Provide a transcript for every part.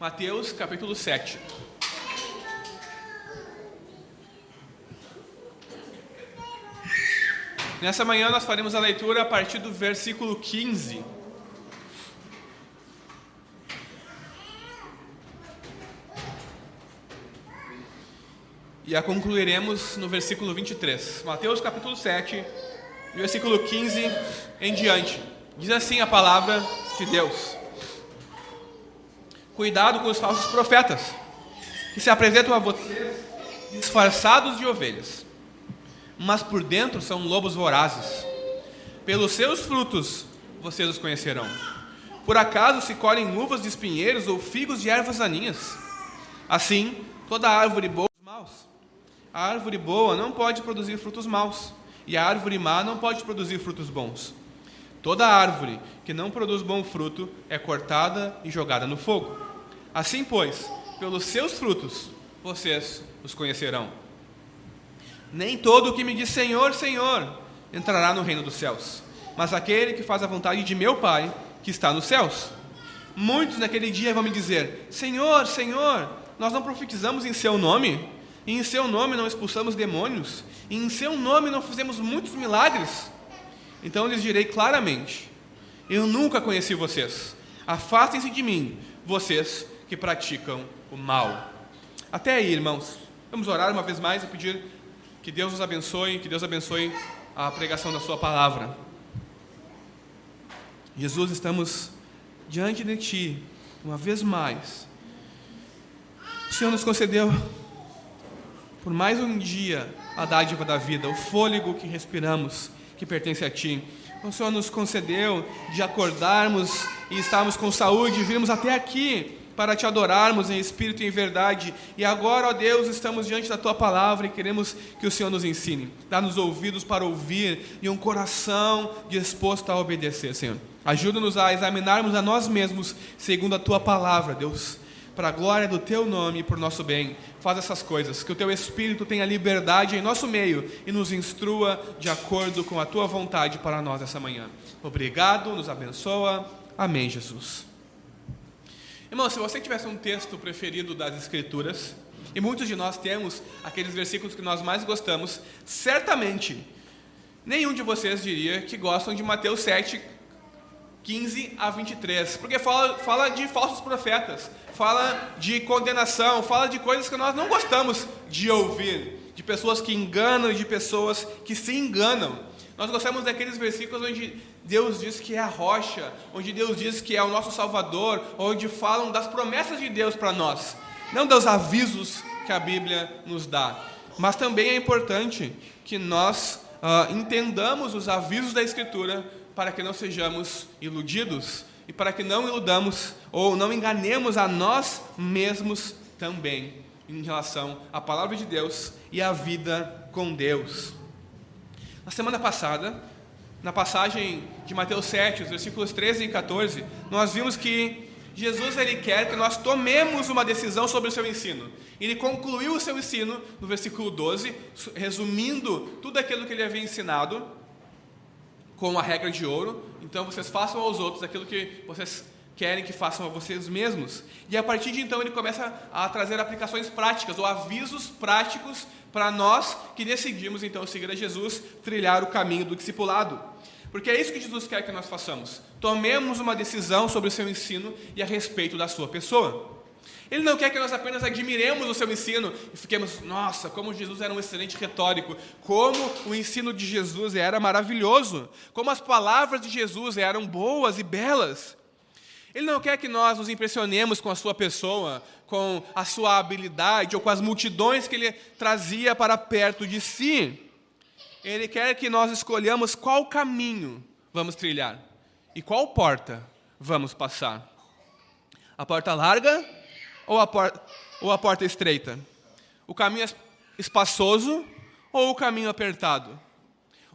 Mateus capítulo 7. Nessa manhã nós faremos a leitura a partir do versículo 15. E a concluiremos no versículo 23. Mateus capítulo 7, versículo 15 em diante. Diz assim a palavra de Deus: Cuidado com os falsos profetas, que se apresentam a vocês disfarçados de ovelhas, mas por dentro são lobos vorazes. Pelos seus frutos vocês os conhecerão. Por acaso se colhem uvas de espinheiros ou figos de ervas daninhas? Assim, toda árvore boa maus. A árvore boa não pode produzir frutos maus, e a árvore má não pode produzir frutos bons. Toda árvore que não produz bom fruto é cortada e jogada no fogo. Assim, pois, pelos seus frutos vocês os conhecerão. Nem todo o que me diz Senhor, Senhor entrará no reino dos céus, mas aquele que faz a vontade de meu Pai que está nos céus. Muitos naquele dia vão me dizer: Senhor, Senhor, nós não profetizamos em Seu nome? E em Seu nome não expulsamos demônios? E em Seu nome não fizemos muitos milagres? Então lhes direi claramente: Eu nunca conheci vocês. Afastem-se de mim, vocês que praticam o mal. Até aí, irmãos. Vamos orar uma vez mais e pedir que Deus nos abençoe, que Deus abençoe a pregação da Sua palavra. Jesus, estamos diante de Ti, uma vez mais. O Senhor nos concedeu, por mais um dia, a dádiva da vida, o fôlego que respiramos, que pertence a Ti. O Senhor nos concedeu de acordarmos e estarmos com saúde virmos até aqui para te adorarmos em espírito e em verdade. E agora, ó Deus, estamos diante da tua palavra e queremos que o Senhor nos ensine. Dá-nos ouvidos para ouvir e um coração disposto a obedecer, Senhor. Ajuda-nos a examinarmos a nós mesmos segundo a tua palavra, Deus. Para a glória do teu nome e por nosso bem, faz essas coisas, que o teu Espírito tenha liberdade em nosso meio e nos instrua de acordo com a tua vontade para nós essa manhã. Obrigado, nos abençoa. Amém, Jesus. Irmão, se você tivesse um texto preferido das Escrituras, e muitos de nós temos aqueles versículos que nós mais gostamos, certamente nenhum de vocês diria que gostam de Mateus 7, 15 a 23, porque fala, fala de falsos profetas, fala de condenação, fala de coisas que nós não gostamos de ouvir, de pessoas que enganam e de pessoas que se enganam. Nós gostamos daqueles versículos onde Deus diz que é a rocha, onde Deus diz que é o nosso Salvador, onde falam das promessas de Deus para nós, não dos avisos que a Bíblia nos dá. Mas também é importante que nós uh, entendamos os avisos da Escritura para que não sejamos iludidos e para que não iludamos ou não enganemos a nós mesmos também em relação à palavra de Deus e à vida com Deus. Na semana passada, na passagem de Mateus 7, os versículos 13 e 14, nós vimos que Jesus ele quer que nós tomemos uma decisão sobre o seu ensino. Ele concluiu o seu ensino no versículo 12, resumindo tudo aquilo que ele havia ensinado com a regra de ouro. Então vocês façam aos outros aquilo que vocês querem que façam a vocês mesmos. E a partir de então ele começa a trazer aplicações práticas ou avisos práticos para nós que decidimos então seguir a Jesus, trilhar o caminho do discipulado. Porque é isso que Jesus quer que nós façamos. Tomemos uma decisão sobre o seu ensino e a respeito da sua pessoa. Ele não quer que nós apenas admiremos o seu ensino e fiquemos, nossa, como Jesus era um excelente retórico, como o ensino de Jesus era maravilhoso, como as palavras de Jesus eram boas e belas. Ele não quer que nós nos impressionemos com a sua pessoa, com a sua habilidade ou com as multidões que ele trazia para perto de si. Ele quer que nós escolhamos qual caminho vamos trilhar e qual porta vamos passar. A porta larga ou a, por ou a porta estreita? O caminho espaçoso ou o caminho apertado?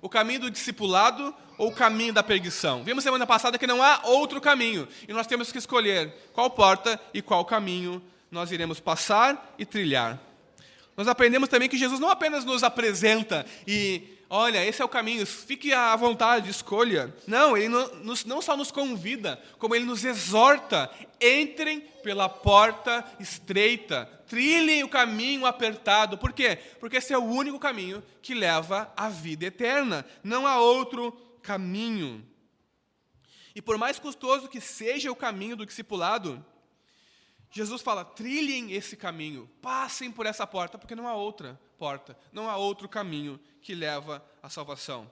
O caminho do discipulado ou o caminho da perdição? Vimos semana passada que não há outro caminho e nós temos que escolher qual porta e qual caminho nós iremos passar e trilhar. Nós aprendemos também que Jesus não apenas nos apresenta e olha, esse é o caminho, fique à vontade, escolha. Não, ele não, não só nos convida, como ele nos exorta: entrem pela porta estreita, trilhem o caminho apertado. Por quê? Porque esse é o único caminho que leva à vida eterna, não há outro caminho. E por mais custoso que seja o caminho do discipulado, Jesus fala: trilhem esse caminho, passem por essa porta, porque não há outra porta, não há outro caminho que leva à salvação.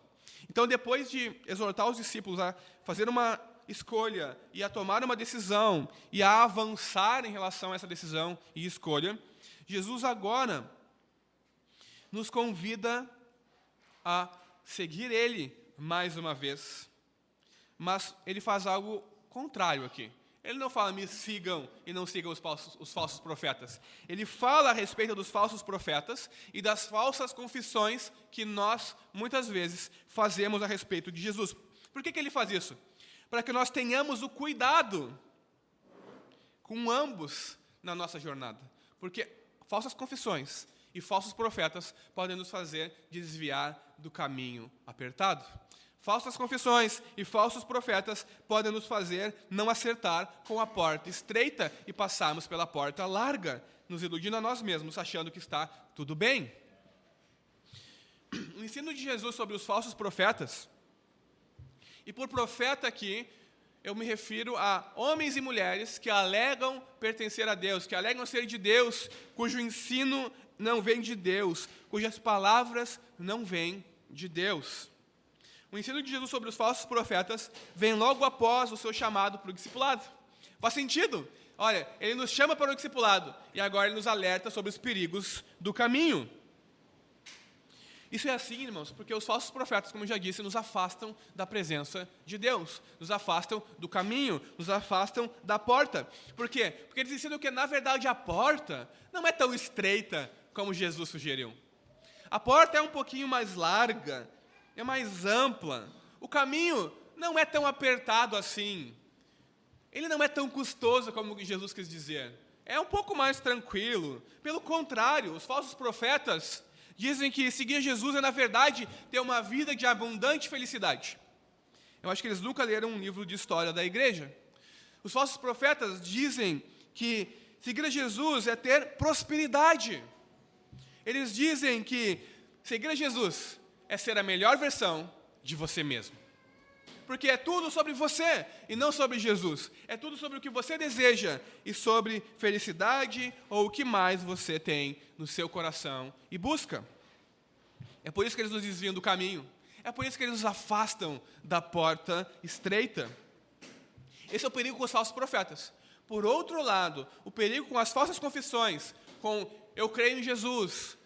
Então, depois de exortar os discípulos a fazer uma escolha e a tomar uma decisão e a avançar em relação a essa decisão e escolha, Jesus agora nos convida a seguir Ele mais uma vez. Mas ele faz algo contrário aqui. Ele não fala, me sigam e não sigam os falsos, os falsos, profetas. Ele fala a respeito dos falsos profetas e das falsas confissões que nós, muitas vezes, fazemos a respeito de Jesus. Por que, que ele faz isso? Para que nós tenhamos o cuidado com ambos na nossa jornada. Porque falsas confissões e falsos profetas podem nos fazer desviar do caminho apertado. Falsas confissões e falsos profetas podem nos fazer não acertar com a porta estreita e passarmos pela porta larga, nos iludindo a nós mesmos, achando que está tudo bem. O ensino de Jesus sobre os falsos profetas, e por profeta aqui, eu me refiro a homens e mulheres que alegam pertencer a Deus, que alegam ser de Deus, cujo ensino não vem de Deus, cujas palavras não vêm de Deus. O ensino de Jesus sobre os falsos profetas vem logo após o seu chamado para o discipulado. Faz sentido? Olha, ele nos chama para o discipulado e agora ele nos alerta sobre os perigos do caminho. Isso é assim, irmãos, porque os falsos profetas, como eu já disse, nos afastam da presença de Deus, nos afastam do caminho, nos afastam da porta. Por quê? Porque eles ensinam que, na verdade, a porta não é tão estreita como Jesus sugeriu. A porta é um pouquinho mais larga, é mais ampla. O caminho não é tão apertado assim. Ele não é tão custoso como Jesus quis dizer. É um pouco mais tranquilo. Pelo contrário, os falsos profetas dizem que seguir Jesus é, na verdade, ter uma vida de abundante felicidade. Eu acho que eles nunca leram um livro de história da igreja. Os falsos profetas dizem que seguir a Jesus é ter prosperidade. Eles dizem que seguir a Jesus é ser a melhor versão de você mesmo. Porque é tudo sobre você e não sobre Jesus. É tudo sobre o que você deseja e sobre felicidade ou o que mais você tem no seu coração e busca. É por isso que eles nos desviam do caminho. É por isso que eles nos afastam da porta estreita. Esse é o perigo com os falsos profetas. Por outro lado, o perigo com as falsas confissões, com eu creio em Jesus,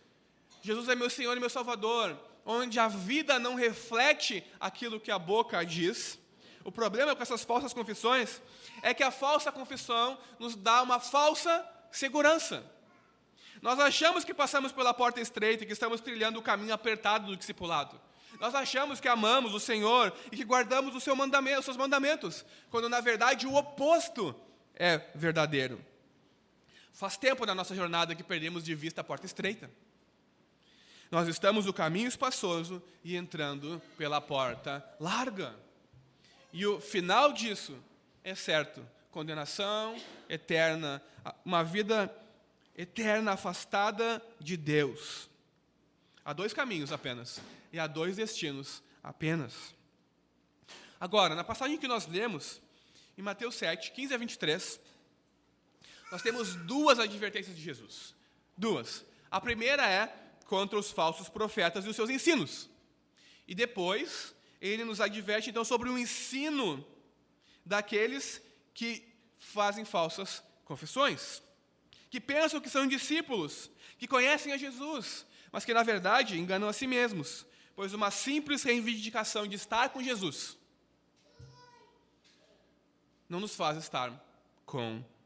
Jesus é meu Senhor e meu Salvador, onde a vida não reflete aquilo que a boca diz. O problema com essas falsas confissões é que a falsa confissão nos dá uma falsa segurança. Nós achamos que passamos pela porta estreita e que estamos trilhando o caminho apertado do discipulado. Nós achamos que amamos o Senhor e que guardamos o seu mandamento, os seus mandamentos, quando na verdade o oposto é verdadeiro. Faz tempo na nossa jornada que perdemos de vista a porta estreita. Nós estamos no caminho espaçoso e entrando pela porta larga. E o final disso é certo: condenação eterna, uma vida eterna afastada de Deus. Há dois caminhos apenas, e há dois destinos apenas. Agora, na passagem que nós lemos, em Mateus 7, 15 a 23, nós temos duas advertências de Jesus. Duas. A primeira é contra os falsos profetas e os seus ensinos. E depois, ele nos adverte então sobre o ensino daqueles que fazem falsas confissões, que pensam que são discípulos, que conhecem a Jesus, mas que na verdade enganam a si mesmos, pois uma simples reivindicação de estar com Jesus não nos faz estar com Jesus,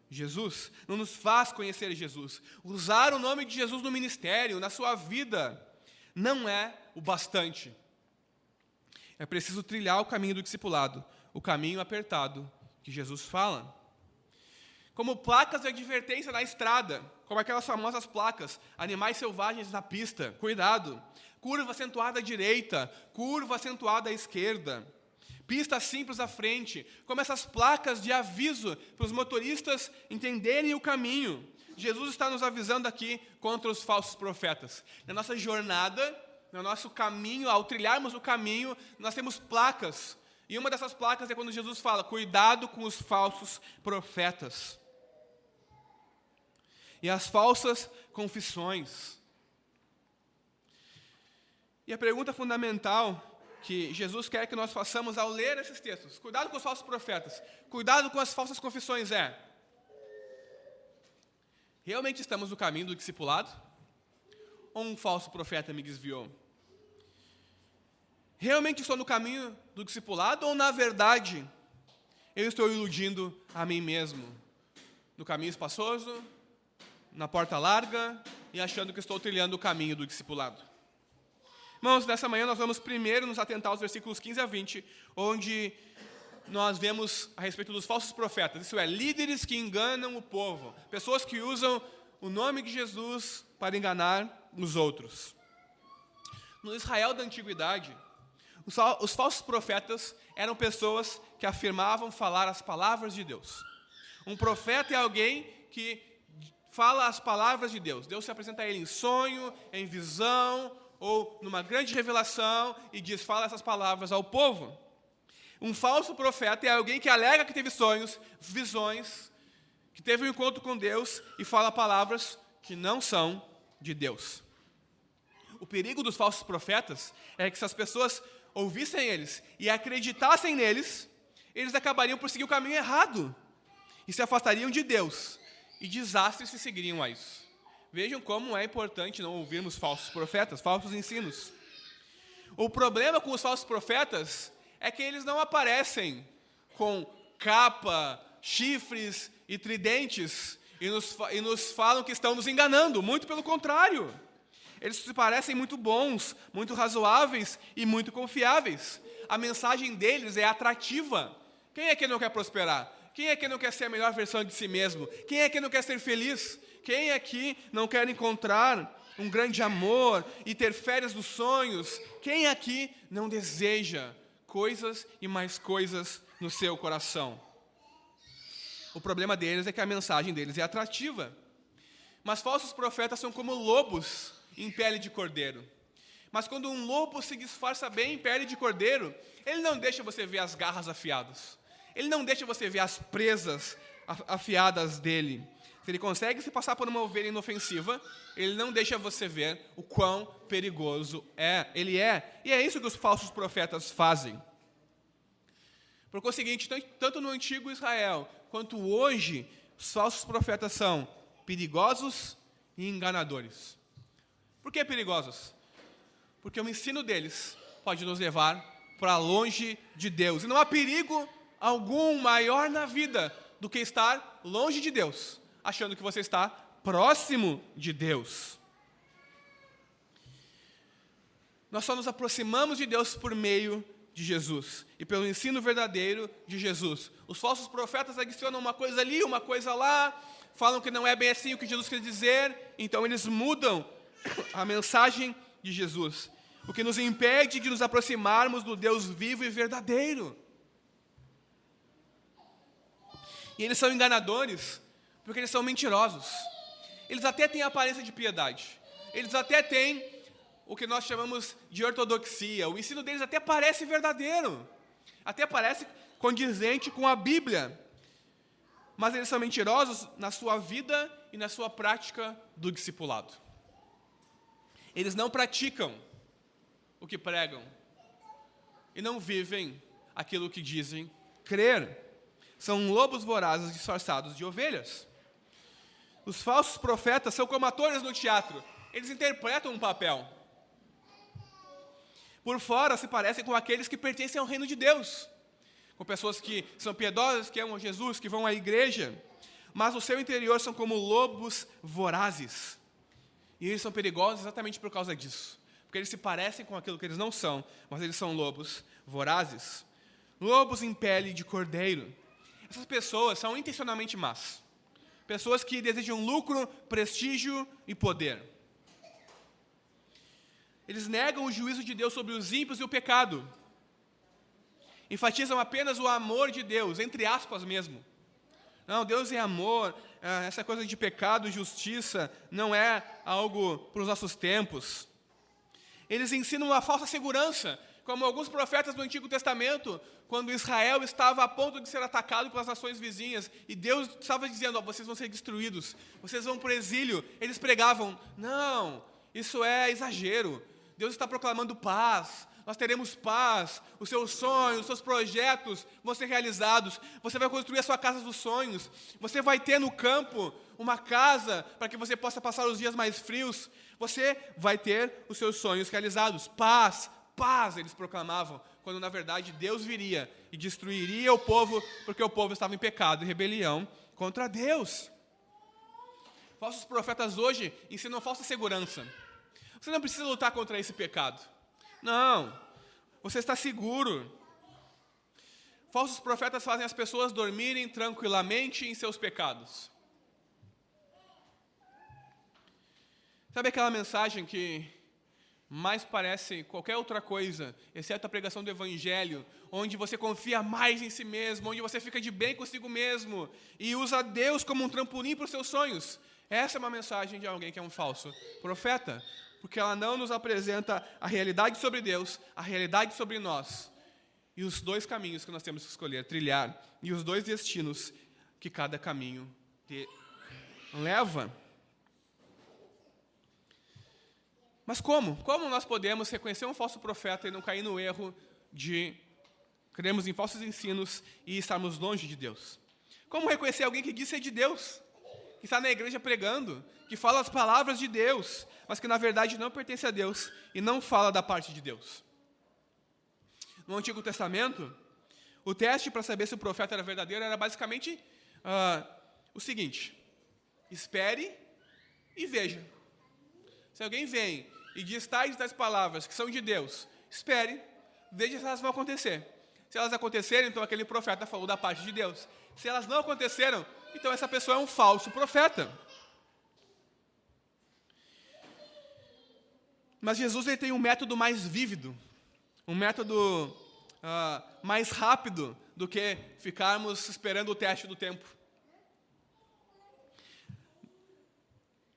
não nos faz conhecer Jesus. Usar o nome de Jesus no ministério, na sua vida, não é o bastante. É preciso trilhar o caminho do discipulado, o caminho apertado que Jesus fala. Como placas de advertência na estrada, como aquelas famosas placas, animais selvagens na pista, cuidado. curva acentuada à direita, curva acentuada à esquerda, pista simples à frente, como essas placas de aviso para os motoristas entenderem o caminho. Jesus está nos avisando aqui contra os falsos profetas. Na nossa jornada, no nosso caminho, ao trilharmos o caminho, nós temos placas. E uma dessas placas é quando Jesus fala: cuidado com os falsos profetas. E as falsas confissões. E a pergunta fundamental que Jesus quer que nós façamos ao ler esses textos, cuidado com os falsos profetas, cuidado com as falsas confissões, é: realmente estamos no caminho do discipulado? Ou um falso profeta me desviou? Realmente estou no caminho do discipulado ou, na verdade, eu estou iludindo a mim mesmo? No caminho espaçoso, na porta larga e achando que estou trilhando o caminho do discipulado. Irmãos, nessa manhã nós vamos primeiro nos atentar aos versículos 15 a 20, onde nós vemos a respeito dos falsos profetas, isso é, líderes que enganam o povo, pessoas que usam o nome de Jesus para enganar os outros. No Israel da antiguidade, os falsos profetas eram pessoas que afirmavam falar as palavras de Deus. Um profeta é alguém que fala as palavras de Deus. Deus se apresenta a ele em sonho, em visão ou numa grande revelação e diz: fala essas palavras ao povo. Um falso profeta é alguém que alega que teve sonhos, visões, que teve um encontro com Deus e fala palavras que não são de Deus. O perigo dos falsos profetas é que se as pessoas ouvissem eles e acreditassem neles, eles acabariam por seguir o caminho errado e se afastariam de Deus, e desastres se seguiriam a isso. Vejam como é importante não ouvirmos falsos profetas, falsos ensinos. O problema com os falsos profetas é que eles não aparecem com capa, chifres e tridentes e nos, e nos falam que estão nos enganando, muito pelo contrário. Eles se parecem muito bons, muito razoáveis e muito confiáveis. A mensagem deles é atrativa. Quem é que não quer prosperar? Quem é que não quer ser a melhor versão de si mesmo? Quem é que não quer ser feliz? Quem aqui não quer encontrar um grande amor e ter férias dos sonhos? Quem aqui não deseja coisas e mais coisas no seu coração? O problema deles é que a mensagem deles é atrativa. Mas falsos profetas são como lobos em pele de cordeiro. Mas quando um lobo se disfarça bem em pele de cordeiro, ele não deixa você ver as garras afiadas. Ele não deixa você ver as presas afiadas dele. Se ele consegue se passar por uma ovelha inofensiva, ele não deixa você ver o quão perigoso é, ele é. E é isso que os falsos profetas fazem. Porque é o seguinte, tanto no antigo Israel quanto hoje, os falsos profetas são perigosos e enganadores. Por que perigosos? Porque o ensino deles pode nos levar para longe de Deus. E não há perigo algum maior na vida do que estar longe de Deus achando que você está próximo de Deus. Nós só nos aproximamos de Deus por meio de Jesus e pelo ensino verdadeiro de Jesus. Os falsos profetas adicionam uma coisa ali, uma coisa lá, falam que não é bem assim o que Jesus quer dizer, então eles mudam a mensagem de Jesus, o que nos impede de nos aproximarmos do Deus vivo e verdadeiro. E eles são enganadores, porque eles são mentirosos. Eles até têm aparência de piedade. Eles até têm o que nós chamamos de ortodoxia. O ensino deles até parece verdadeiro. Até parece condizente com a Bíblia. Mas eles são mentirosos na sua vida e na sua prática do discipulado. Eles não praticam o que pregam e não vivem aquilo que dizem crer. São lobos vorazes disfarçados de ovelhas. Os falsos profetas são como atores no teatro. Eles interpretam um papel. Por fora se parecem com aqueles que pertencem ao reino de Deus. Com pessoas que são piedosas, que amam Jesus, que vão à igreja. Mas no seu interior são como lobos vorazes. E eles são perigosos exatamente por causa disso. Porque eles se parecem com aquilo que eles não são, mas eles são lobos vorazes. Lobos em pele de cordeiro. Essas pessoas são intencionalmente más. Pessoas que desejam lucro, prestígio e poder. Eles negam o juízo de Deus sobre os ímpios e o pecado. Enfatizam apenas o amor de Deus, entre aspas mesmo. Não, Deus é amor, é, essa coisa de pecado e justiça não é algo para os nossos tempos. Eles ensinam uma falsa segurança, como alguns profetas do Antigo Testamento, quando Israel estava a ponto de ser atacado pelas nações vizinhas, e Deus estava dizendo: oh, vocês vão ser destruídos, vocês vão para o exílio. Eles pregavam: não, isso é exagero. Deus está proclamando paz, nós teremos paz, os seus sonhos, os seus projetos vão ser realizados, você vai construir a sua casa dos sonhos, você vai ter no campo uma casa para que você possa passar os dias mais frios, você vai ter os seus sonhos realizados. Paz, paz, eles proclamavam, quando na verdade Deus viria e destruiria o povo, porque o povo estava em pecado e rebelião contra Deus. Falsos profetas hoje ensinam falsa segurança. Você não precisa lutar contra esse pecado. Não. Você está seguro. Falsos profetas fazem as pessoas dormirem tranquilamente em seus pecados. Sabe aquela mensagem que mais parece qualquer outra coisa, exceto a pregação do Evangelho, onde você confia mais em si mesmo, onde você fica de bem consigo mesmo e usa Deus como um trampolim para os seus sonhos? Essa é uma mensagem de alguém que é um falso profeta porque ela não nos apresenta a realidade sobre Deus, a realidade sobre nós, e os dois caminhos que nós temos que escolher, trilhar, e os dois destinos que cada caminho leva. Mas como? Como nós podemos reconhecer um falso profeta e não cair no erro de cremos em falsos ensinos e estarmos longe de Deus? Como reconhecer alguém que diz ser de Deus? que está na igreja pregando, que fala as palavras de Deus, mas que na verdade não pertence a Deus e não fala da parte de Deus. No Antigo Testamento, o teste para saber se o profeta era verdadeiro era basicamente uh, o seguinte: espere e veja. Se alguém vem e diz tais tais palavras que são de Deus, espere, veja se elas vão acontecer. Se elas acontecerem, então aquele profeta falou da parte de Deus. Se elas não aconteceram, então essa pessoa é um falso profeta. Mas Jesus ele tem um método mais vívido, um método uh, mais rápido do que ficarmos esperando o teste do tempo.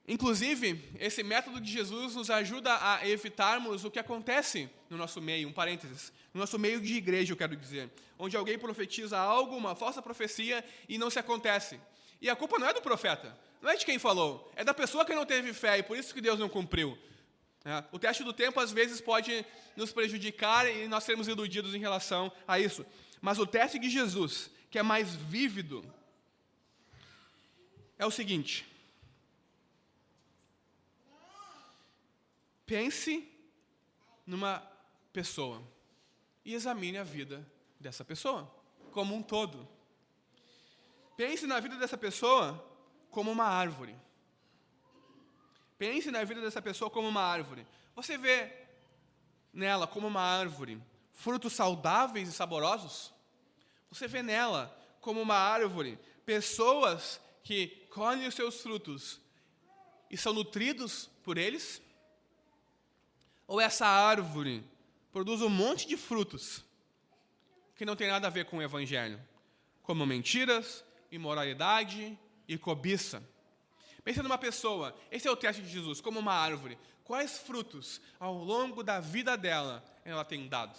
Inclusive, esse método de Jesus nos ajuda a evitarmos o que acontece no nosso meio, um parênteses, no nosso meio de igreja, eu quero dizer, onde alguém profetiza algo, uma falsa profecia, e não se acontece. E a culpa não é do profeta, não é de quem falou, é da pessoa que não teve fé, e por isso que Deus não cumpriu. É, o teste do tempo, às vezes, pode nos prejudicar e nós sermos iludidos em relação a isso. Mas o teste de Jesus, que é mais vívido, é o seguinte: Pense numa pessoa e examine a vida dessa pessoa como um todo. Pense na vida dessa pessoa como uma árvore. Pense na vida dessa pessoa como uma árvore. Você vê nela como uma árvore frutos saudáveis e saborosos? Você vê nela como uma árvore pessoas que colhem os seus frutos e são nutridos por eles? Ou essa árvore produz um monte de frutos que não tem nada a ver com o Evangelho, como mentiras, imoralidade e cobiça. Pense numa pessoa, esse é o teste de Jesus, como uma árvore. Quais frutos ao longo da vida dela ela tem dado?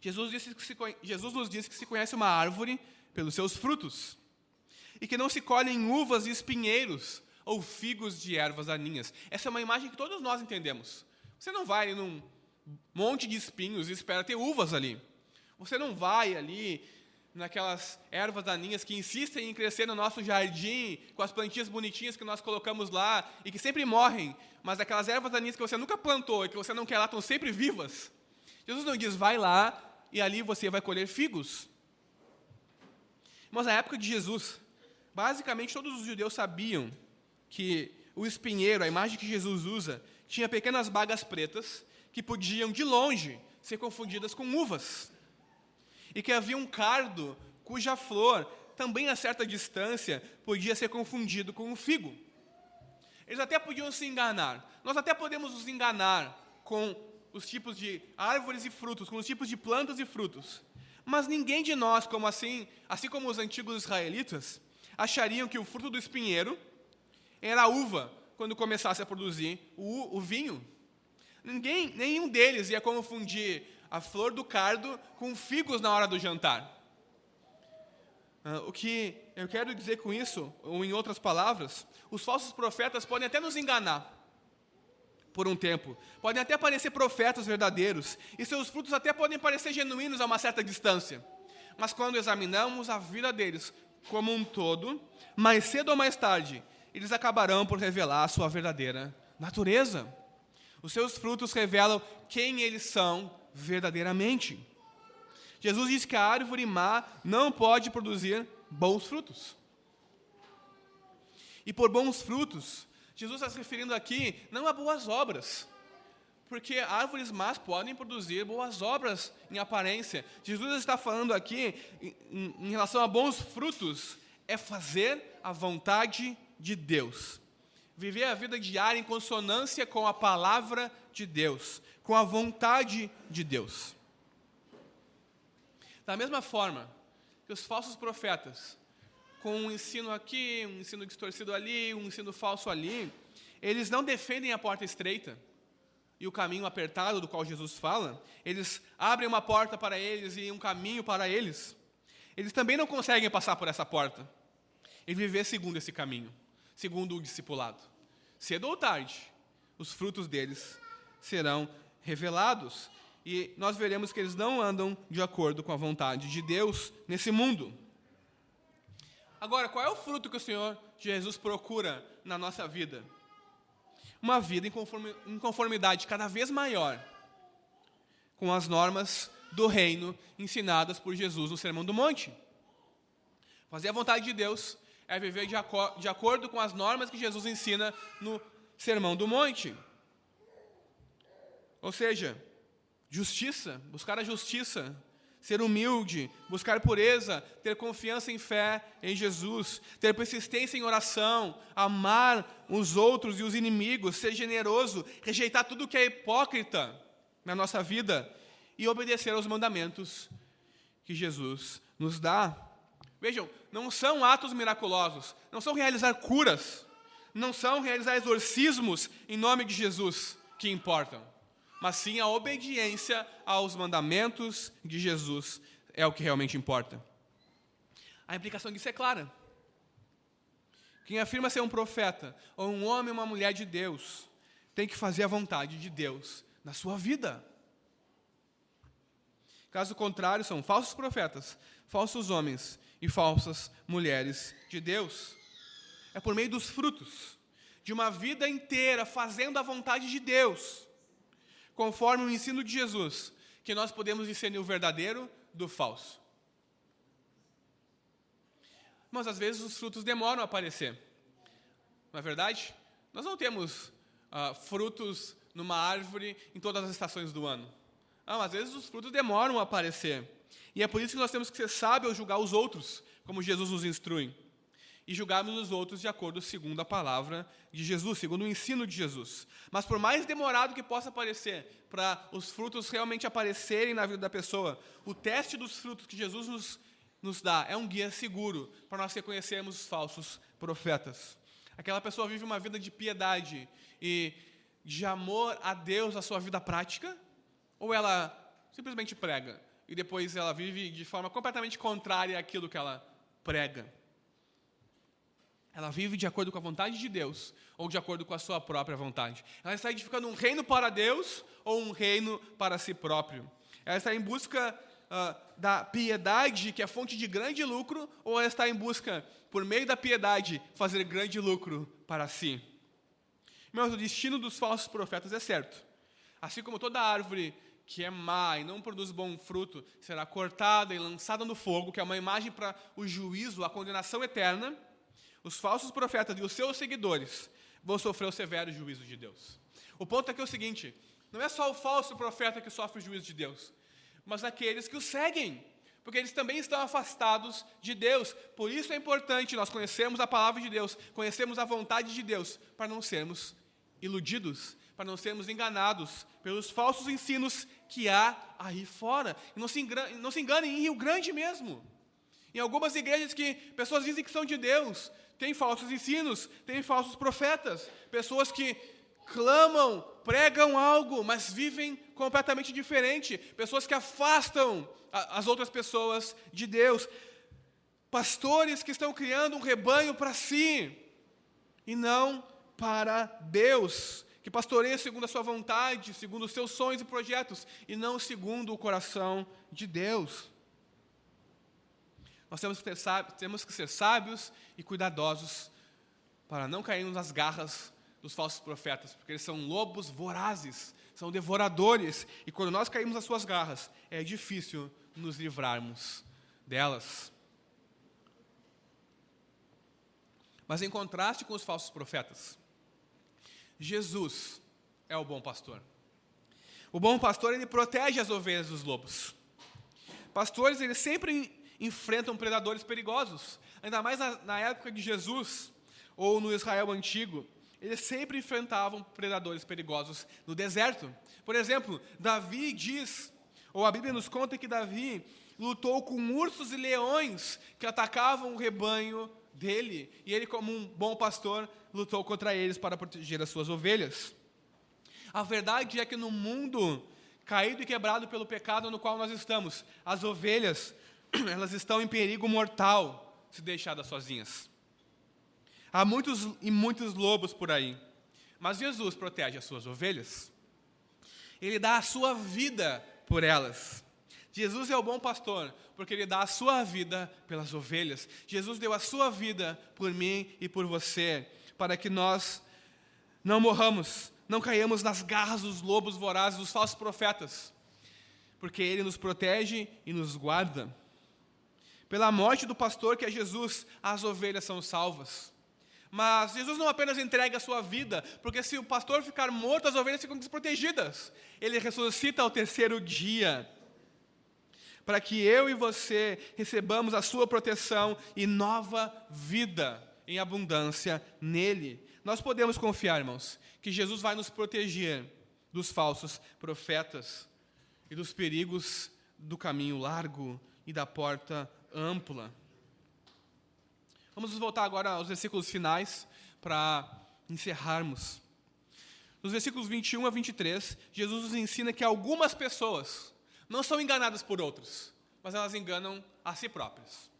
Jesus, disse que se, Jesus nos diz que se conhece uma árvore pelos seus frutos, e que não se colhem uvas e espinheiros ou figos de ervas daninhas. Essa é uma imagem que todos nós entendemos. Você não vai num monte de espinhos e espera ter uvas ali. Você não vai ali naquelas ervas daninhas que insistem em crescer no nosso jardim, com as plantinhas bonitinhas que nós colocamos lá e que sempre morrem, mas aquelas ervas daninhas que você nunca plantou e que você não quer lá estão sempre vivas. Jesus não diz, vai lá e ali você vai colher figos. Mas na época de Jesus, basicamente todos os judeus sabiam que o espinheiro, a imagem que Jesus usa, tinha pequenas bagas pretas que podiam, de longe, ser confundidas com uvas. E que havia um cardo cuja flor, também a certa distância, podia ser confundido com um figo. Eles até podiam se enganar. Nós até podemos nos enganar com os tipos de árvores e frutos, com os tipos de plantas e frutos. Mas ninguém de nós, como assim, assim como os antigos israelitas, achariam que o fruto do espinheiro era a uva quando começasse a produzir o, o vinho. Ninguém, nenhum deles ia confundir a flor do cardo com figos na hora do jantar. Uh, o que eu quero dizer com isso, ou em outras palavras, os falsos profetas podem até nos enganar por um tempo. Podem até parecer profetas verdadeiros, e seus frutos até podem parecer genuínos a uma certa distância. Mas quando examinamos a vida deles como um todo, mais cedo ou mais tarde, eles acabarão por revelar a sua verdadeira natureza. Os seus frutos revelam quem eles são verdadeiramente. Jesus diz que a árvore má não pode produzir bons frutos. E por bons frutos, Jesus está se referindo aqui não a boas obras, porque árvores más podem produzir boas obras em aparência. Jesus está falando aqui, em, em relação a bons frutos, é fazer a vontade de Deus. Viver a vida diária em consonância com a palavra de Deus, com a vontade de Deus. Da mesma forma que os falsos profetas com um ensino aqui, um ensino distorcido ali, um ensino falso ali, eles não defendem a porta estreita e o caminho apertado do qual Jesus fala, eles abrem uma porta para eles e um caminho para eles. Eles também não conseguem passar por essa porta e viver segundo esse caminho, segundo o discipulado. Cedo ou tarde, os frutos deles serão revelados e nós veremos que eles não andam de acordo com a vontade de Deus nesse mundo. Agora, qual é o fruto que o Senhor Jesus procura na nossa vida? Uma vida em conformidade cada vez maior com as normas do reino ensinadas por Jesus no Sermão do Monte. Fazer a vontade de Deus é viver de, de acordo com as normas que Jesus ensina no Sermão do Monte. Ou seja, justiça, buscar a justiça, ser humilde, buscar pureza, ter confiança em fé em Jesus, ter persistência em oração, amar os outros e os inimigos, ser generoso, rejeitar tudo que é hipócrita na nossa vida e obedecer aos mandamentos que Jesus nos dá. Vejam, não são atos miraculosos, não são realizar curas, não são realizar exorcismos em nome de Jesus que importam mas sim a obediência aos mandamentos de Jesus é o que realmente importa. A implicação disso é clara. Quem afirma ser um profeta, ou um homem ou uma mulher de Deus, tem que fazer a vontade de Deus na sua vida. Caso contrário, são falsos profetas, falsos homens e falsas mulheres de Deus. É por meio dos frutos de uma vida inteira fazendo a vontade de Deus conforme o ensino de Jesus, que nós podemos discernir o verdadeiro do falso. Mas às vezes os frutos demoram a aparecer. Não é verdade? Nós não temos uh, frutos numa árvore em todas as estações do ano. Não, às vezes os frutos demoram a aparecer. E é por isso que nós temos que ser sábios ao julgar os outros, como Jesus nos instrui e julgarmos os outros de acordo segundo a palavra de Jesus, segundo o ensino de Jesus. Mas por mais demorado que possa parecer para os frutos realmente aparecerem na vida da pessoa, o teste dos frutos que Jesus nos, nos dá é um guia seguro para nós reconhecermos os falsos profetas. Aquela pessoa vive uma vida de piedade e de amor a Deus a sua vida prática, ou ela simplesmente prega e depois ela vive de forma completamente contrária àquilo que ela prega. Ela vive de acordo com a vontade de Deus ou de acordo com a sua própria vontade. Ela está edificando um reino para Deus ou um reino para si próprio. Ela está em busca uh, da piedade, que é fonte de grande lucro, ou ela está em busca, por meio da piedade, fazer grande lucro para si. Mas o destino dos falsos profetas é certo. Assim como toda árvore que é má e não produz bom fruto será cortada e lançada no fogo, que é uma imagem para o juízo, a condenação eterna os falsos profetas e os seus seguidores vão sofrer o severo juízo de Deus. O ponto aqui é o seguinte: não é só o falso profeta que sofre o juízo de Deus, mas aqueles que o seguem. porque eles também estão afastados de Deus. Por isso é importante nós conhecermos a palavra de Deus, conhecermos a vontade de Deus, para não sermos iludidos, para não sermos enganados pelos falsos ensinos que há aí fora. E não se, engane, não se enganem em Rio Grande mesmo. Em algumas igrejas que pessoas dizem que são de Deus, tem falsos ensinos, tem falsos profetas, pessoas que clamam, pregam algo, mas vivem completamente diferente, pessoas que afastam as outras pessoas de Deus, pastores que estão criando um rebanho para si e não para Deus, que pastoreia segundo a sua vontade, segundo os seus sonhos e projetos, e não segundo o coração de Deus. Nós temos que, temos que ser sábios e cuidadosos para não cairmos nas garras dos falsos profetas, porque eles são lobos vorazes, são devoradores, e quando nós caímos nas suas garras, é difícil nos livrarmos delas. Mas em contraste com os falsos profetas, Jesus é o bom pastor. O bom pastor, ele protege as ovelhas dos lobos. Pastores, eles sempre enfrentam predadores perigosos. Ainda mais na, na época de Jesus, ou no Israel antigo, eles sempre enfrentavam predadores perigosos no deserto. Por exemplo, Davi diz, ou a Bíblia nos conta que Davi lutou com ursos e leões que atacavam o rebanho dele, e ele, como um bom pastor, lutou contra eles para proteger as suas ovelhas. A verdade é que no mundo caído e quebrado pelo pecado no qual nós estamos, as ovelhas elas estão em perigo mortal se deixadas sozinhas. Há muitos e muitos lobos por aí, mas Jesus protege as suas ovelhas. Ele dá a sua vida por elas. Jesus é o bom pastor, porque ele dá a sua vida pelas ovelhas. Jesus deu a sua vida por mim e por você, para que nós não morramos, não caiamos nas garras dos lobos vorazes, dos falsos profetas, porque ele nos protege e nos guarda. Pela morte do pastor, que é Jesus, as ovelhas são salvas. Mas Jesus não apenas entrega a sua vida, porque se o pastor ficar morto, as ovelhas ficam desprotegidas. Ele ressuscita ao terceiro dia, para que eu e você recebamos a sua proteção e nova vida em abundância nele. Nós podemos confiar, irmãos, que Jesus vai nos proteger dos falsos profetas e dos perigos do caminho largo e da porta ampla. Vamos voltar agora aos versículos finais para encerrarmos. Nos versículos 21 a 23, Jesus nos ensina que algumas pessoas não são enganadas por outras, mas elas enganam a si próprias.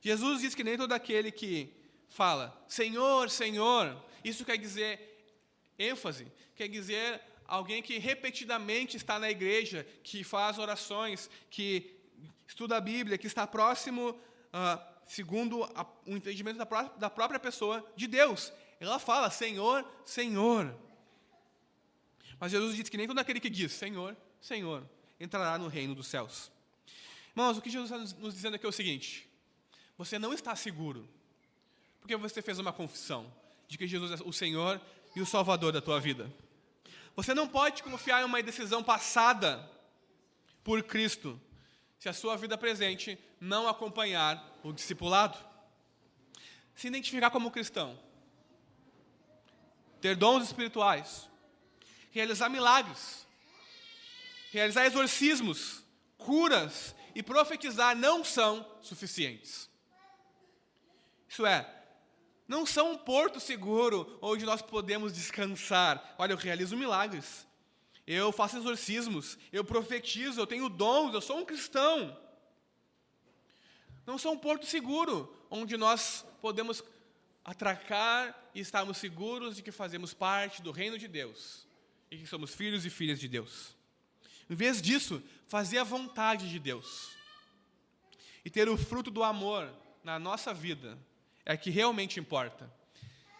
Jesus diz que nem todo aquele que fala Senhor, Senhor, isso quer dizer ênfase, quer dizer alguém que repetidamente está na igreja, que faz orações, que estuda a Bíblia, que está próximo, uh, segundo a, o entendimento da, pró da própria pessoa, de Deus. Ela fala, Senhor, Senhor. Mas Jesus diz que nem todo aquele que diz, Senhor, Senhor, entrará no reino dos céus. Irmãos, o que Jesus está nos dizendo aqui é o seguinte: você não está seguro, porque você fez uma confissão de que Jesus é o Senhor e o Salvador da tua vida. Você não pode confiar em uma decisão passada por Cristo se a sua vida presente não acompanhar o discipulado. Se identificar como cristão, ter dons espirituais, realizar milagres, realizar exorcismos, curas e profetizar não são suficientes. Isso é, não são um porto seguro onde nós podemos descansar. Olha, eu realizo milagres, eu faço exorcismos, eu profetizo, eu tenho dons, eu sou um cristão. Não sou um porto seguro, onde nós podemos atracar e estarmos seguros de que fazemos parte do reino de Deus e que somos filhos e filhas de Deus. Em vez disso, fazer a vontade de Deus e ter o fruto do amor na nossa vida é que realmente importa.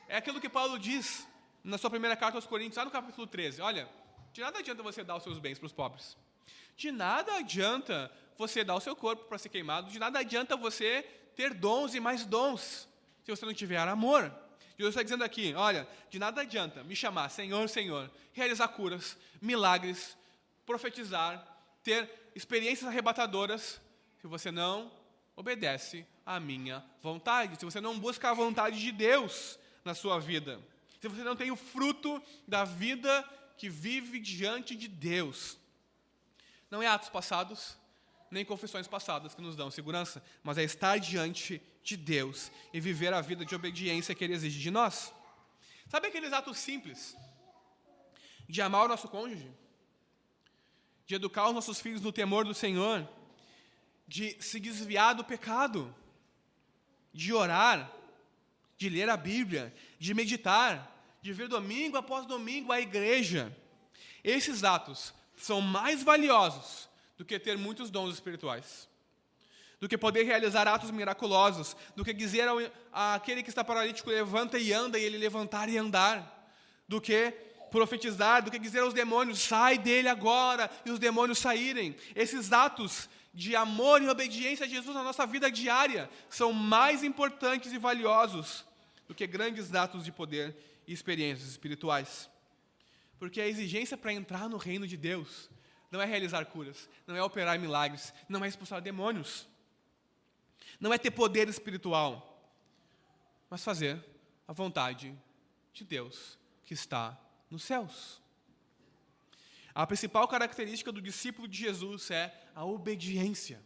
É aquilo que Paulo diz na sua primeira carta aos Coríntios, lá no capítulo 13. Olha, de nada adianta você dar os seus bens para os pobres. De nada adianta você dar o seu corpo para ser queimado. De nada adianta você ter dons e mais dons se você não tiver amor. Jesus está dizendo aqui: olha, de nada adianta me chamar Senhor, Senhor, realizar curas, milagres, profetizar, ter experiências arrebatadoras, se você não obedece à minha vontade, se você não busca a vontade de Deus na sua vida, se você não tem o fruto da vida que vive diante de Deus. Não é atos passados, nem confissões passadas que nos dão segurança, mas é estar diante de Deus e viver a vida de obediência que Ele exige de nós. Sabe aqueles atos simples de amar o nosso cônjuge, de educar os nossos filhos no temor do Senhor, de se desviar do pecado, de orar, de ler a Bíblia, de meditar, de vir domingo após domingo à igreja. Esses atos são mais valiosos do que ter muitos dons espirituais, do que poder realizar atos miraculosos, do que dizer ao, àquele que está paralítico, levanta e anda, e ele levantar e andar, do que profetizar, do que dizer aos demônios, sai dele agora, e os demônios saírem. Esses atos de amor e obediência a Jesus na nossa vida diária são mais importantes e valiosos do que grandes atos de poder e experiências espirituais. Porque a exigência para entrar no reino de Deus não é realizar curas, não é operar milagres, não é expulsar demônios, não é ter poder espiritual, mas fazer a vontade de Deus que está nos céus. A principal característica do discípulo de Jesus é a obediência.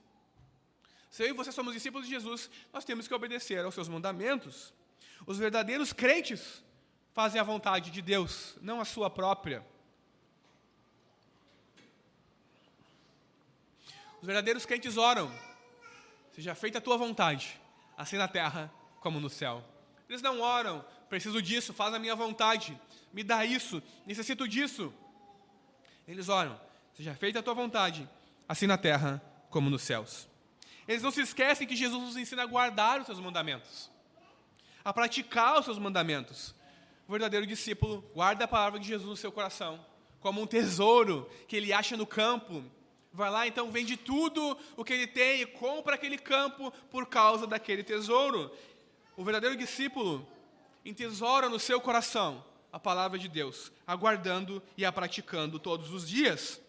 Se eu e você somos discípulos de Jesus, nós temos que obedecer aos seus mandamentos. Os verdadeiros crentes fazem a vontade de Deus, não a sua própria. Os verdadeiros crentes oram: seja feita a tua vontade, assim na terra como no céu. Eles não oram, preciso disso, faz a minha vontade, me dá isso, necessito disso. Eles oram: seja feita a tua vontade, assim na terra como nos céus. Eles não se esquecem que Jesus nos ensina a guardar os seus mandamentos, a praticar os seus mandamentos. O verdadeiro discípulo guarda a palavra de Jesus no seu coração, como um tesouro que ele acha no campo Vai lá, então vende tudo o que ele tem e compra aquele campo por causa daquele tesouro. O verdadeiro discípulo entesoura no seu coração a palavra de Deus, aguardando e a praticando todos os dias.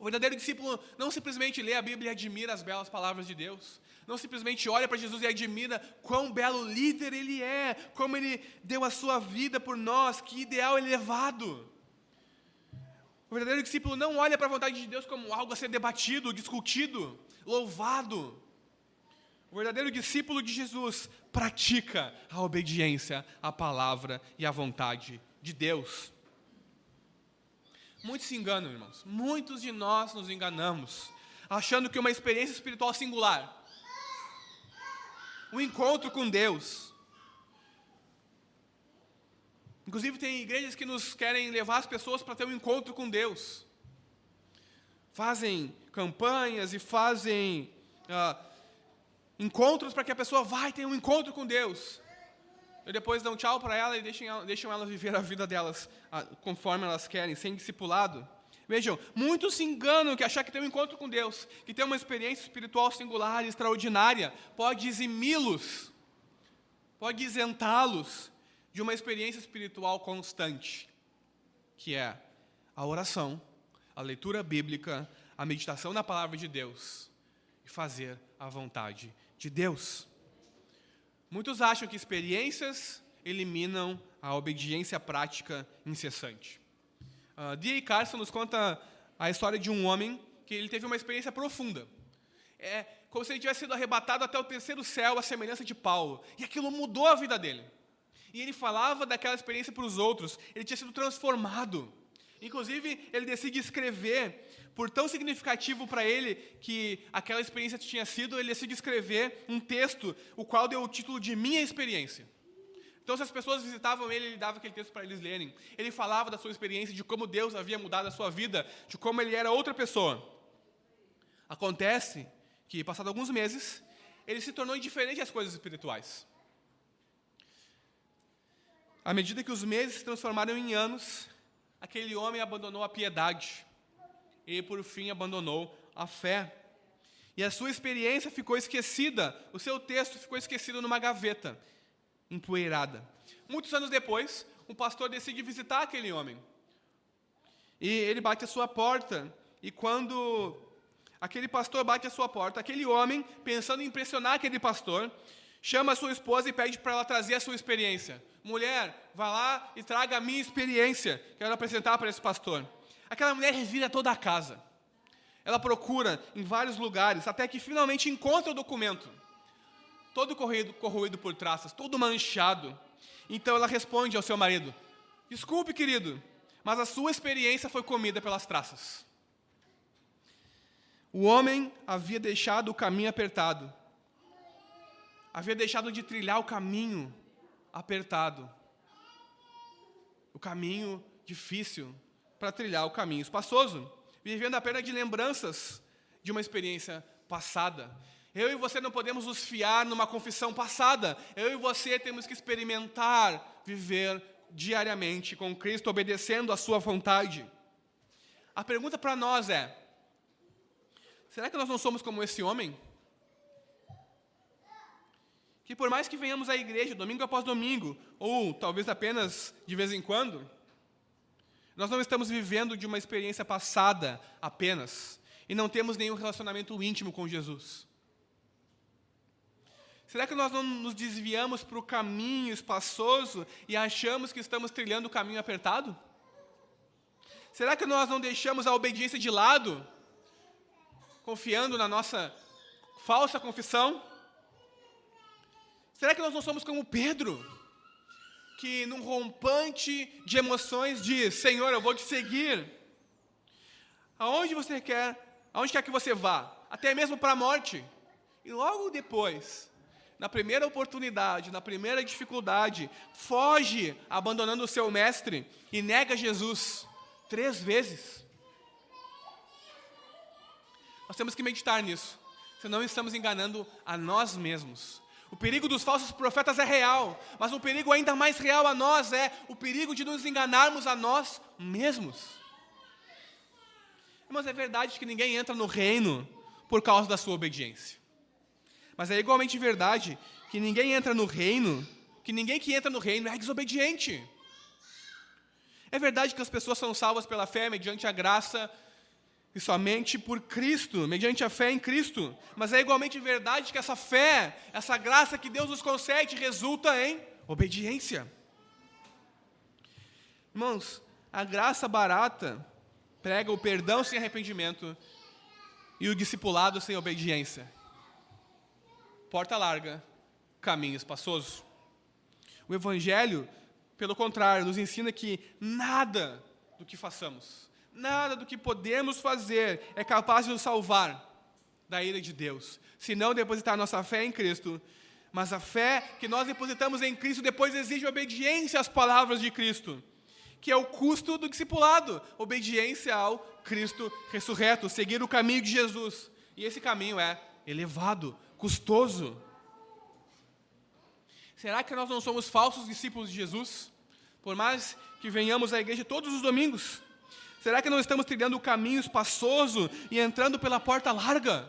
O verdadeiro discípulo não simplesmente lê a Bíblia e admira as belas palavras de Deus, não simplesmente olha para Jesus e admira quão belo líder ele é, como ele deu a sua vida por nós, que ideal elevado. O verdadeiro discípulo não olha para a vontade de Deus como algo a ser debatido, discutido, louvado. O verdadeiro discípulo de Jesus pratica a obediência à palavra e à vontade de Deus. Muitos se enganam, irmãos. Muitos de nós nos enganamos, achando que uma experiência espiritual singular, um encontro com Deus, Inclusive, tem igrejas que nos querem levar as pessoas para ter um encontro com Deus. Fazem campanhas e fazem ah, encontros para que a pessoa vá e tenha um encontro com Deus. E depois dão tchau para ela e deixam, deixam ela viver a vida delas conforme elas querem, sem discipulado. Vejam, muitos se enganam que achar que tem um encontro com Deus, que tem uma experiência espiritual singular, extraordinária, pode eximi-los, pode isentá-los de uma experiência espiritual constante, que é a oração, a leitura bíblica, a meditação na palavra de Deus e fazer a vontade de Deus. Muitos acham que experiências eliminam a obediência prática incessante. Uh, D.A. Carson nos conta a história de um homem que ele teve uma experiência profunda. É como se ele tivesse sido arrebatado até o terceiro céu, a semelhança de Paulo. E aquilo mudou a vida dele e ele falava daquela experiência para os outros, ele tinha sido transformado. Inclusive, ele decide escrever, por tão significativo para ele que aquela experiência tinha sido, ele decide escrever um texto, o qual deu o título de Minha Experiência. Então, se as pessoas visitavam ele, ele dava aquele texto para eles lerem. Ele falava da sua experiência, de como Deus havia mudado a sua vida, de como ele era outra pessoa. Acontece que, passados alguns meses, ele se tornou indiferente às coisas espirituais. À medida que os meses se transformaram em anos, aquele homem abandonou a piedade e, por fim, abandonou a fé. E a sua experiência ficou esquecida, o seu texto ficou esquecido numa gaveta, empoeirada. Muitos anos depois, um pastor decide visitar aquele homem. E ele bate a sua porta, e quando aquele pastor bate a sua porta, aquele homem, pensando em impressionar aquele pastor, chama a sua esposa e pede para ela trazer a sua experiência. Mulher, vá lá e traga a minha experiência, quero apresentar para esse pastor. Aquela mulher revira toda a casa. Ela procura em vários lugares, até que finalmente encontra o documento. Todo corroído, corroído por traças, todo manchado. Então ela responde ao seu marido: Desculpe, querido, mas a sua experiência foi comida pelas traças. O homem havia deixado o caminho apertado, havia deixado de trilhar o caminho apertado, o caminho difícil para trilhar o caminho espaçoso vivendo apenas de lembranças de uma experiência passada. Eu e você não podemos nos fiar numa confissão passada. Eu e você temos que experimentar viver diariamente com Cristo, obedecendo a Sua vontade. A pergunta para nós é: será que nós não somos como esse homem? Que por mais que venhamos à igreja domingo após domingo, ou talvez apenas de vez em quando, nós não estamos vivendo de uma experiência passada apenas e não temos nenhum relacionamento íntimo com Jesus. Será que nós não nos desviamos para o caminho espaçoso e achamos que estamos trilhando o caminho apertado? Será que nós não deixamos a obediência de lado, confiando na nossa falsa confissão? Será que nós não somos como Pedro? que, num rompante de emoções, diz: Senhor, eu vou te seguir. Aonde você quer, aonde quer que você vá, até mesmo para a morte. E logo depois, na primeira oportunidade, na primeira dificuldade, foge, abandonando o seu mestre e nega Jesus três vezes. Nós temos que meditar nisso, senão estamos enganando a nós mesmos. O perigo dos falsos profetas é real, mas um perigo ainda mais real a nós é o perigo de nos enganarmos a nós mesmos. Mas é verdade que ninguém entra no reino por causa da sua obediência. Mas é igualmente verdade que ninguém entra no reino, que ninguém que entra no reino é desobediente. É verdade que as pessoas são salvas pela fé mediante a graça e somente por Cristo, mediante a fé em Cristo. Mas é igualmente verdade que essa fé, essa graça que Deus nos concede, resulta em obediência. Irmãos, a graça barata prega o perdão sem arrependimento e o discipulado sem obediência. Porta larga, caminho espaçoso. O Evangelho, pelo contrário, nos ensina que nada do que façamos, Nada do que podemos fazer é capaz de nos salvar da ira de Deus, se não depositar nossa fé em Cristo. Mas a fé que nós depositamos em Cristo depois exige obediência às palavras de Cristo, que é o custo do discipulado, obediência ao Cristo ressurreto, seguir o caminho de Jesus. E esse caminho é elevado, custoso. Será que nós não somos falsos discípulos de Jesus? Por mais que venhamos à igreja todos os domingos, Será que não estamos trilhando o caminho espaçoso e entrando pela porta larga?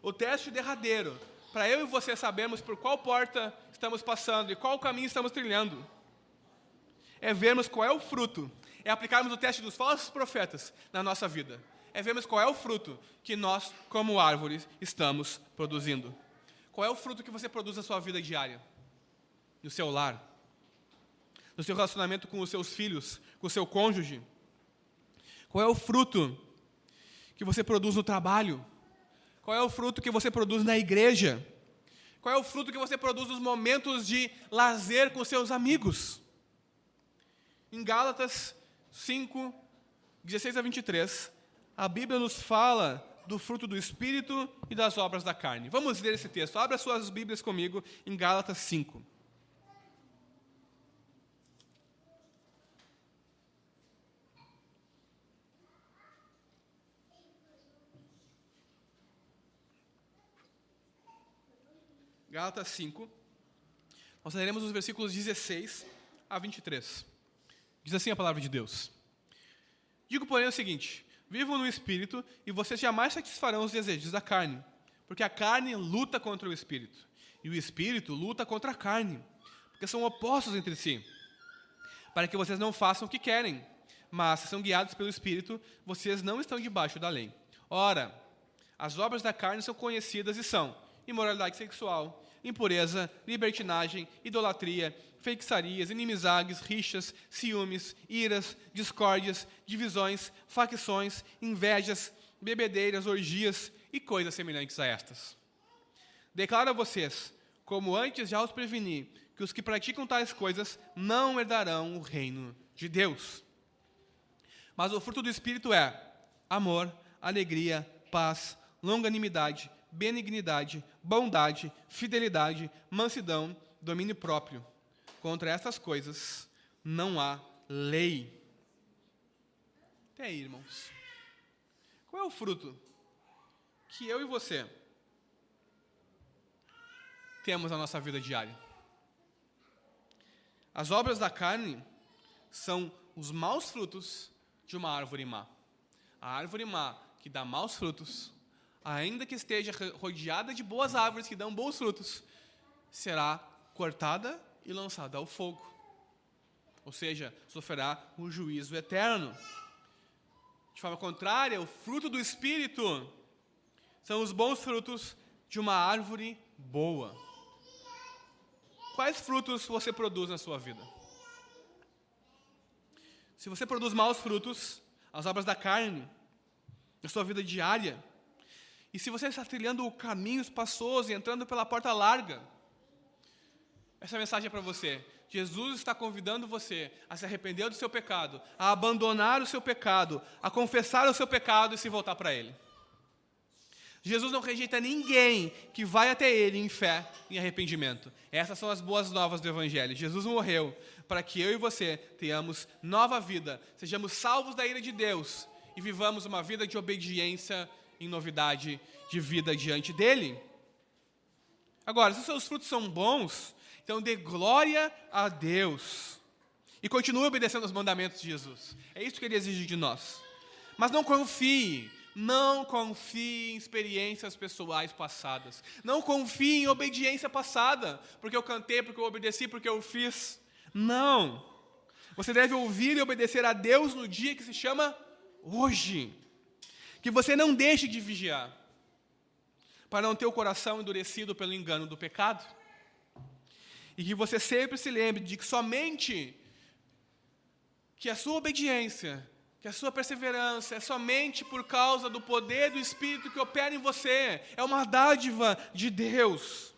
O teste derradeiro, para eu e você sabermos por qual porta estamos passando e qual caminho estamos trilhando, é vermos qual é o fruto, é aplicarmos o teste dos falsos profetas na nossa vida, é vermos qual é o fruto que nós, como árvores, estamos produzindo. Qual é o fruto que você produz na sua vida diária, no seu lar? no seu relacionamento com os seus filhos, com o seu cônjuge? Qual é o fruto que você produz no trabalho? Qual é o fruto que você produz na igreja? Qual é o fruto que você produz nos momentos de lazer com seus amigos? Em Gálatas 5, 16 a 23, a Bíblia nos fala do fruto do Espírito e das obras da carne. Vamos ler esse texto. Abra suas Bíblias comigo em Gálatas 5. Gálatas 5. Nós leremos os versículos 16 a 23. Diz assim a palavra de Deus: Digo, porém, o seguinte: vivam no espírito e vocês jamais satisfarão os desejos da carne, porque a carne luta contra o espírito, e o espírito luta contra a carne, porque são opostos entre si, para que vocês não façam o que querem. Mas se são guiados pelo Espírito, vocês não estão debaixo da lei. Ora, as obras da carne são conhecidas e são imoralidade sexual, impureza, libertinagem, idolatria, feitiçarias, inimizades, rixas, ciúmes, iras, discórdias, divisões, facções, invejas, bebedeiras, orgias e coisas semelhantes a estas. Declaro a vocês, como antes já os preveni, que os que praticam tais coisas não herdarão o reino de Deus. Mas o fruto do Espírito é amor, alegria, paz, longanimidade, benignidade, bondade, fidelidade, mansidão, domínio próprio. Contra estas coisas não há lei. Até aí, irmãos. Qual é o fruto que eu e você temos na nossa vida diária? As obras da carne são os maus frutos de uma árvore má. A árvore má que dá maus frutos, ainda que esteja rodeada de boas árvores que dão bons frutos, será cortada e lançada ao fogo. Ou seja, sofrerá um juízo eterno. De forma contrária, o fruto do Espírito são os bons frutos de uma árvore boa. Quais frutos você produz na sua vida? Se você produz maus frutos, as obras da carne, na sua vida diária, e se você está trilhando o caminho espaçoso e entrando pela porta larga, essa mensagem é para você. Jesus está convidando você a se arrepender do seu pecado, a abandonar o seu pecado, a confessar o seu pecado e se voltar para Ele. Jesus não rejeita ninguém que vai até Ele em fé, em arrependimento. Essas são as boas novas do Evangelho. Jesus morreu para que eu e você tenhamos nova vida, sejamos salvos da ira de Deus e vivamos uma vida de obediência em novidade de vida diante dEle. Agora, se os seus frutos são bons, então dê glória a Deus e continue obedecendo os mandamentos de Jesus. É isso que Ele exige de nós. Mas não confie não confie em experiências pessoais passadas. Não confie em obediência passada, porque eu cantei, porque eu obedeci, porque eu fiz. Não. Você deve ouvir e obedecer a Deus no dia que se chama hoje. Que você não deixe de vigiar, para não ter o coração endurecido pelo engano do pecado. E que você sempre se lembre de que somente que a sua obediência que a sua perseverança é somente por causa do poder do Espírito que opera em você, é uma dádiva de Deus.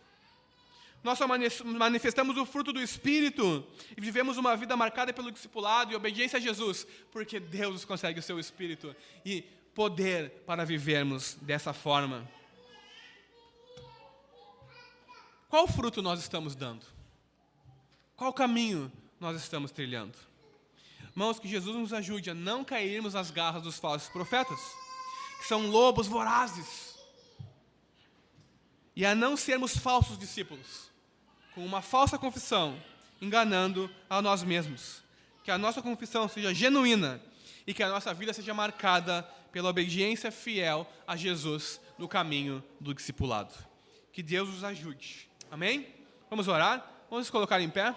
Nós só manifestamos o fruto do Espírito e vivemos uma vida marcada pelo discipulado e obediência a Jesus, porque Deus consegue o seu Espírito e poder para vivermos dessa forma. Qual fruto nós estamos dando? Qual caminho nós estamos trilhando? Irmãos, que Jesus nos ajude a não cairmos nas garras dos falsos profetas, que são lobos vorazes, e a não sermos falsos discípulos, com uma falsa confissão, enganando a nós mesmos. Que a nossa confissão seja genuína e que a nossa vida seja marcada pela obediência fiel a Jesus no caminho do discipulado. Que Deus nos ajude. Amém? Vamos orar? Vamos nos colocar em pé?